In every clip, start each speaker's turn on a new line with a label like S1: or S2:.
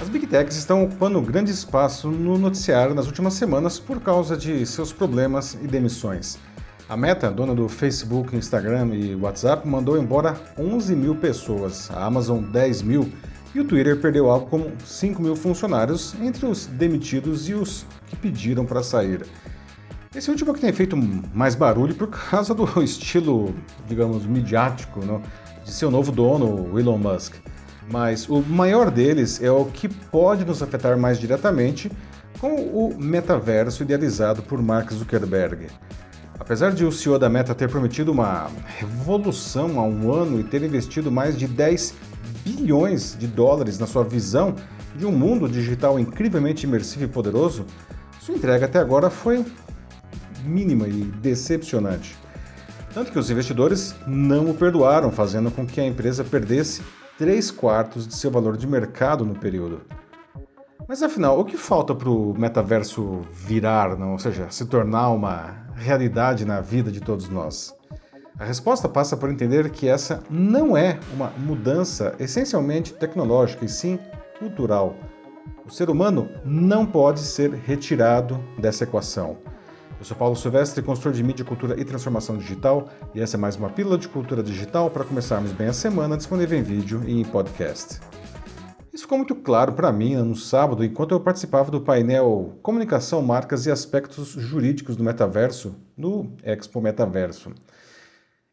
S1: As Big Techs estão ocupando grande espaço no noticiário nas últimas semanas por causa de seus problemas e demissões. A Meta, dona do Facebook, Instagram e WhatsApp, mandou embora 11 mil pessoas, a Amazon 10 mil e o Twitter perdeu algo como 5 mil funcionários entre os demitidos e os que pediram para sair. Esse último é que tem feito mais barulho por causa do estilo, digamos, midiático não? de seu novo dono, Elon Musk. Mas o maior deles é o que pode nos afetar mais diretamente com o metaverso idealizado por Mark Zuckerberg. Apesar de o CEO da Meta ter prometido uma revolução há um ano e ter investido mais de 10 bilhões de dólares na sua visão de um mundo digital incrivelmente imersivo e poderoso, sua entrega até agora foi mínima e decepcionante. Tanto que os investidores não o perdoaram, fazendo com que a empresa perdesse 3 quartos de seu valor de mercado no período. Mas afinal, o que falta para o metaverso virar, não? ou seja, se tornar uma realidade na vida de todos nós? A resposta passa por entender que essa não é uma mudança essencialmente tecnológica, e sim cultural. O ser humano não pode ser retirado dessa equação. Eu sou Paulo Silvestre, consultor de mídia, cultura e transformação digital, e essa é mais uma pílula de cultura digital para começarmos bem a semana, disponível em vídeo e em podcast. Isso ficou muito claro para mim no sábado, enquanto eu participava do painel Comunicação, Marcas e Aspectos Jurídicos do Metaverso, no Expo Metaverso.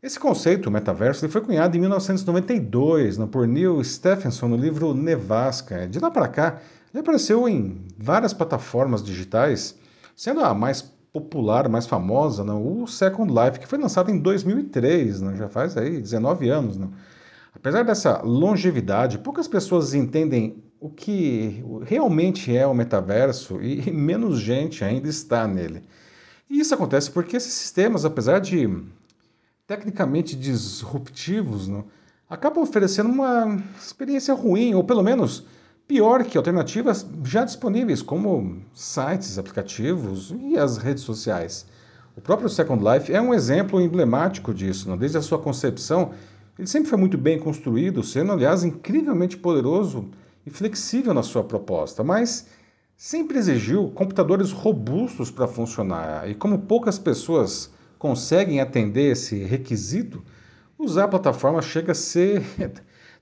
S1: Esse conceito, metaverso, ele foi cunhado em 1992 né, por Neil Stephenson no livro Nevasca. De lá para cá, ele apareceu em várias plataformas digitais, sendo a mais popular, mais famosa, né, o Second Life, que foi lançado em 2003, né, já faz aí 19 anos. Né. Apesar dessa longevidade, poucas pessoas entendem o que realmente é o metaverso e menos gente ainda está nele. E isso acontece porque esses sistemas, apesar de tecnicamente disruptivos, né, acabam oferecendo uma experiência ruim, ou pelo menos pior que alternativas já disponíveis, como sites, aplicativos e as redes sociais. O próprio Second Life é um exemplo emblemático disso. Né? Desde a sua concepção, ele sempre foi muito bem construído, sendo, aliás, incrivelmente poderoso e flexível na sua proposta, mas sempre exigiu computadores robustos para funcionar. E como poucas pessoas conseguem atender esse requisito, usar a plataforma chega a ser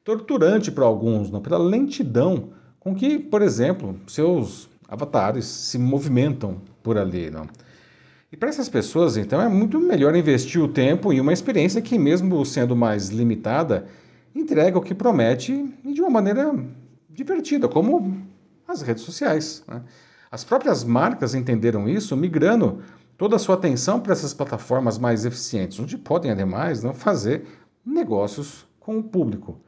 S1: torturante para alguns, não? pela lentidão com que, por exemplo, seus avatares se movimentam por ali. Não? E para essas pessoas, então, é muito melhor investir o tempo em uma experiência que, mesmo sendo mais limitada, entrega o que promete e de uma maneira divertida, como as redes sociais. Né? As próprias marcas entenderam isso, migrando toda a sua atenção para essas plataformas mais eficientes, onde podem, ademais, não fazer negócios com o público.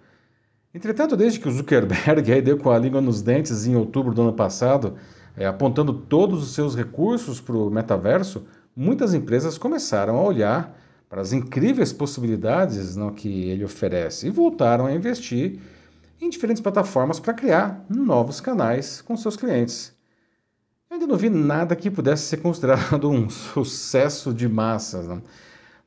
S1: Entretanto, desde que o Zuckerberg aí deu com a língua nos dentes em outubro do ano passado, é, apontando todos os seus recursos para o metaverso, muitas empresas começaram a olhar para as incríveis possibilidades não, que ele oferece e voltaram a investir em diferentes plataformas para criar novos canais com seus clientes. Eu ainda não vi nada que pudesse ser considerado um sucesso de massas. Não?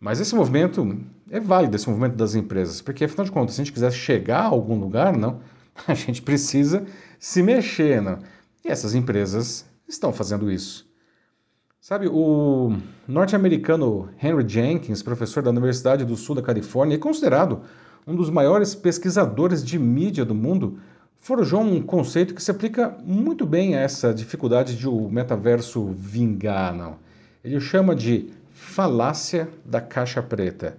S1: Mas esse movimento é válido, esse movimento das empresas, porque afinal de contas, se a gente quiser chegar a algum lugar, não, a gente precisa se mexer, não? E essas empresas estão fazendo isso. Sabe, o norte-americano Henry Jenkins, professor da Universidade do Sul da Califórnia, é considerado um dos maiores pesquisadores de mídia do mundo, forjou um conceito que se aplica muito bem a essa dificuldade de o metaverso vingar, não. Ele chama de falácia da caixa preta.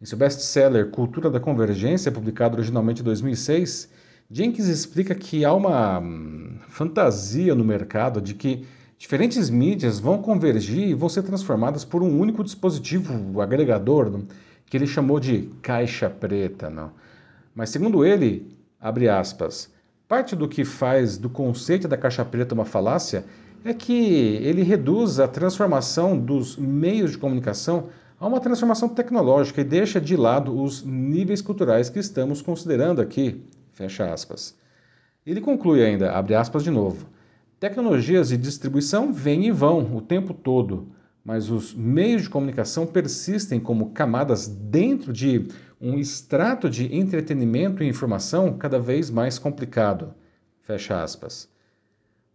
S1: Em seu best-seller Cultura da Convergência, publicado originalmente em 2006, Jenkins explica que há uma hum, fantasia no mercado de que diferentes mídias vão convergir e vão ser transformadas por um único dispositivo agregador, não? que ele chamou de caixa preta. Não? Mas, segundo ele, abre aspas, parte do que faz do conceito da caixa preta uma falácia é que ele reduz a transformação dos meios de comunicação a uma transformação tecnológica e deixa de lado os níveis culturais que estamos considerando aqui. Fecha aspas. Ele conclui ainda, abre aspas de novo. Tecnologias de distribuição vêm e vão o tempo todo, mas os meios de comunicação persistem como camadas dentro de um extrato de entretenimento e informação cada vez mais complicado. Fecha aspas.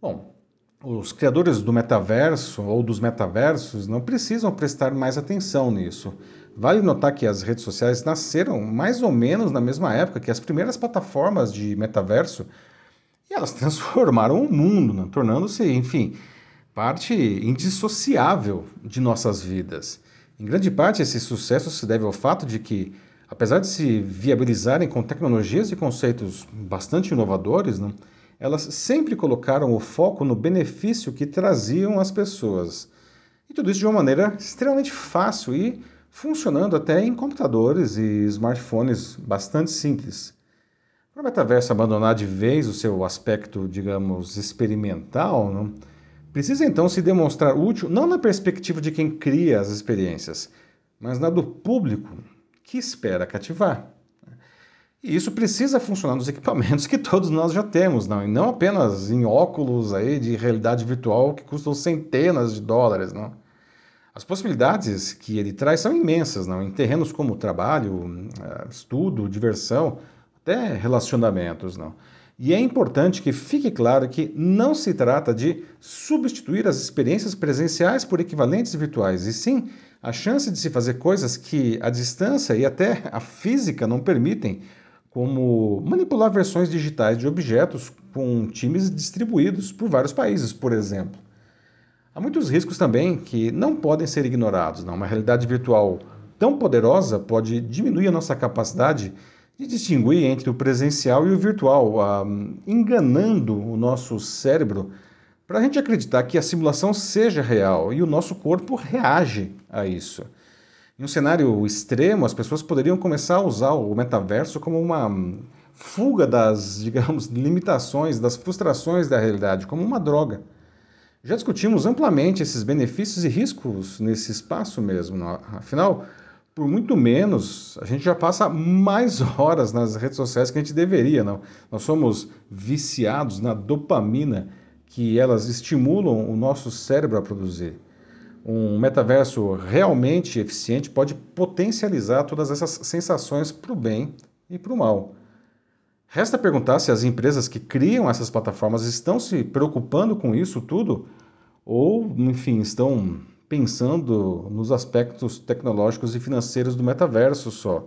S1: Bom, os criadores do metaverso ou dos metaversos não precisam prestar mais atenção nisso. Vale notar que as redes sociais nasceram mais ou menos na mesma época que as primeiras plataformas de metaverso e elas transformaram o mundo, né? tornando-se, enfim, parte indissociável de nossas vidas. Em grande parte, esse sucesso se deve ao fato de que, apesar de se viabilizarem com tecnologias e conceitos bastante inovadores, né? Elas sempre colocaram o foco no benefício que traziam às pessoas. E tudo isso de uma maneira extremamente fácil e funcionando até em computadores e smartphones bastante simples. Para o metaverso abandonar de vez o seu aspecto, digamos, experimental, não? precisa então se demonstrar útil não na perspectiva de quem cria as experiências, mas na do público que espera cativar. E isso precisa funcionar nos equipamentos que todos nós já temos, não, e não apenas em óculos aí de realidade virtual que custam centenas de dólares, não. As possibilidades que ele traz são imensas, não, em terrenos como trabalho, eh, estudo, diversão, até relacionamentos, não. E é importante que fique claro que não se trata de substituir as experiências presenciais por equivalentes virtuais, e sim a chance de se fazer coisas que a distância e até a física não permitem como manipular versões digitais de objetos com times distribuídos por vários países, por exemplo. Há muitos riscos também que não podem ser ignorados. Não? Uma realidade virtual tão poderosa pode diminuir a nossa capacidade de distinguir entre o presencial e o virtual, uh, enganando o nosso cérebro para a gente acreditar que a simulação seja real e o nosso corpo reage a isso. Em um cenário extremo, as pessoas poderiam começar a usar o metaverso como uma fuga das, digamos, limitações, das frustrações da realidade, como uma droga. Já discutimos amplamente esses benefícios e riscos nesse espaço mesmo. Não? Afinal, por muito menos, a gente já passa mais horas nas redes sociais que a gente deveria, não? Nós somos viciados na dopamina que elas estimulam o nosso cérebro a produzir um metaverso realmente eficiente pode potencializar todas essas sensações para o bem e para o mal. Resta perguntar se as empresas que criam essas plataformas estão se preocupando com isso tudo ou, enfim, estão pensando nos aspectos tecnológicos e financeiros do metaverso só.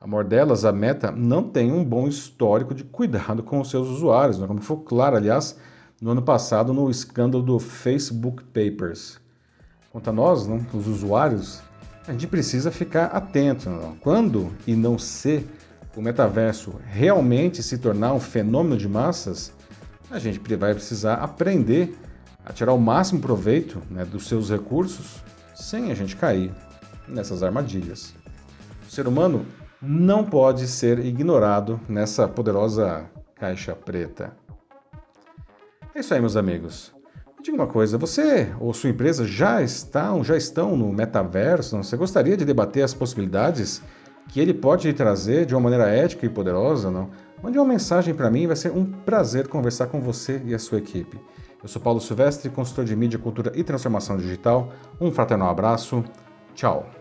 S1: A maior delas, a Meta, não tem um bom histórico de cuidado com os seus usuários, né? como foi claro, aliás, no ano passado no escândalo do Facebook Papers. Quanto a nós, não, os usuários, a gente precisa ficar atento. Não? Quando e não se o metaverso realmente se tornar um fenômeno de massas, a gente vai precisar aprender a tirar o máximo proveito né, dos seus recursos sem a gente cair nessas armadilhas. O ser humano não pode ser ignorado nessa poderosa caixa preta. É isso aí, meus amigos. Diga uma coisa, você ou sua empresa já estão, já estão no metaverso? Você gostaria de debater as possibilidades que ele pode trazer de uma maneira ética e poderosa? Não? Mande uma mensagem para mim, vai ser um prazer conversar com você e a sua equipe. Eu sou Paulo Silvestre, consultor de mídia, cultura e transformação digital. Um fraternal abraço. Tchau.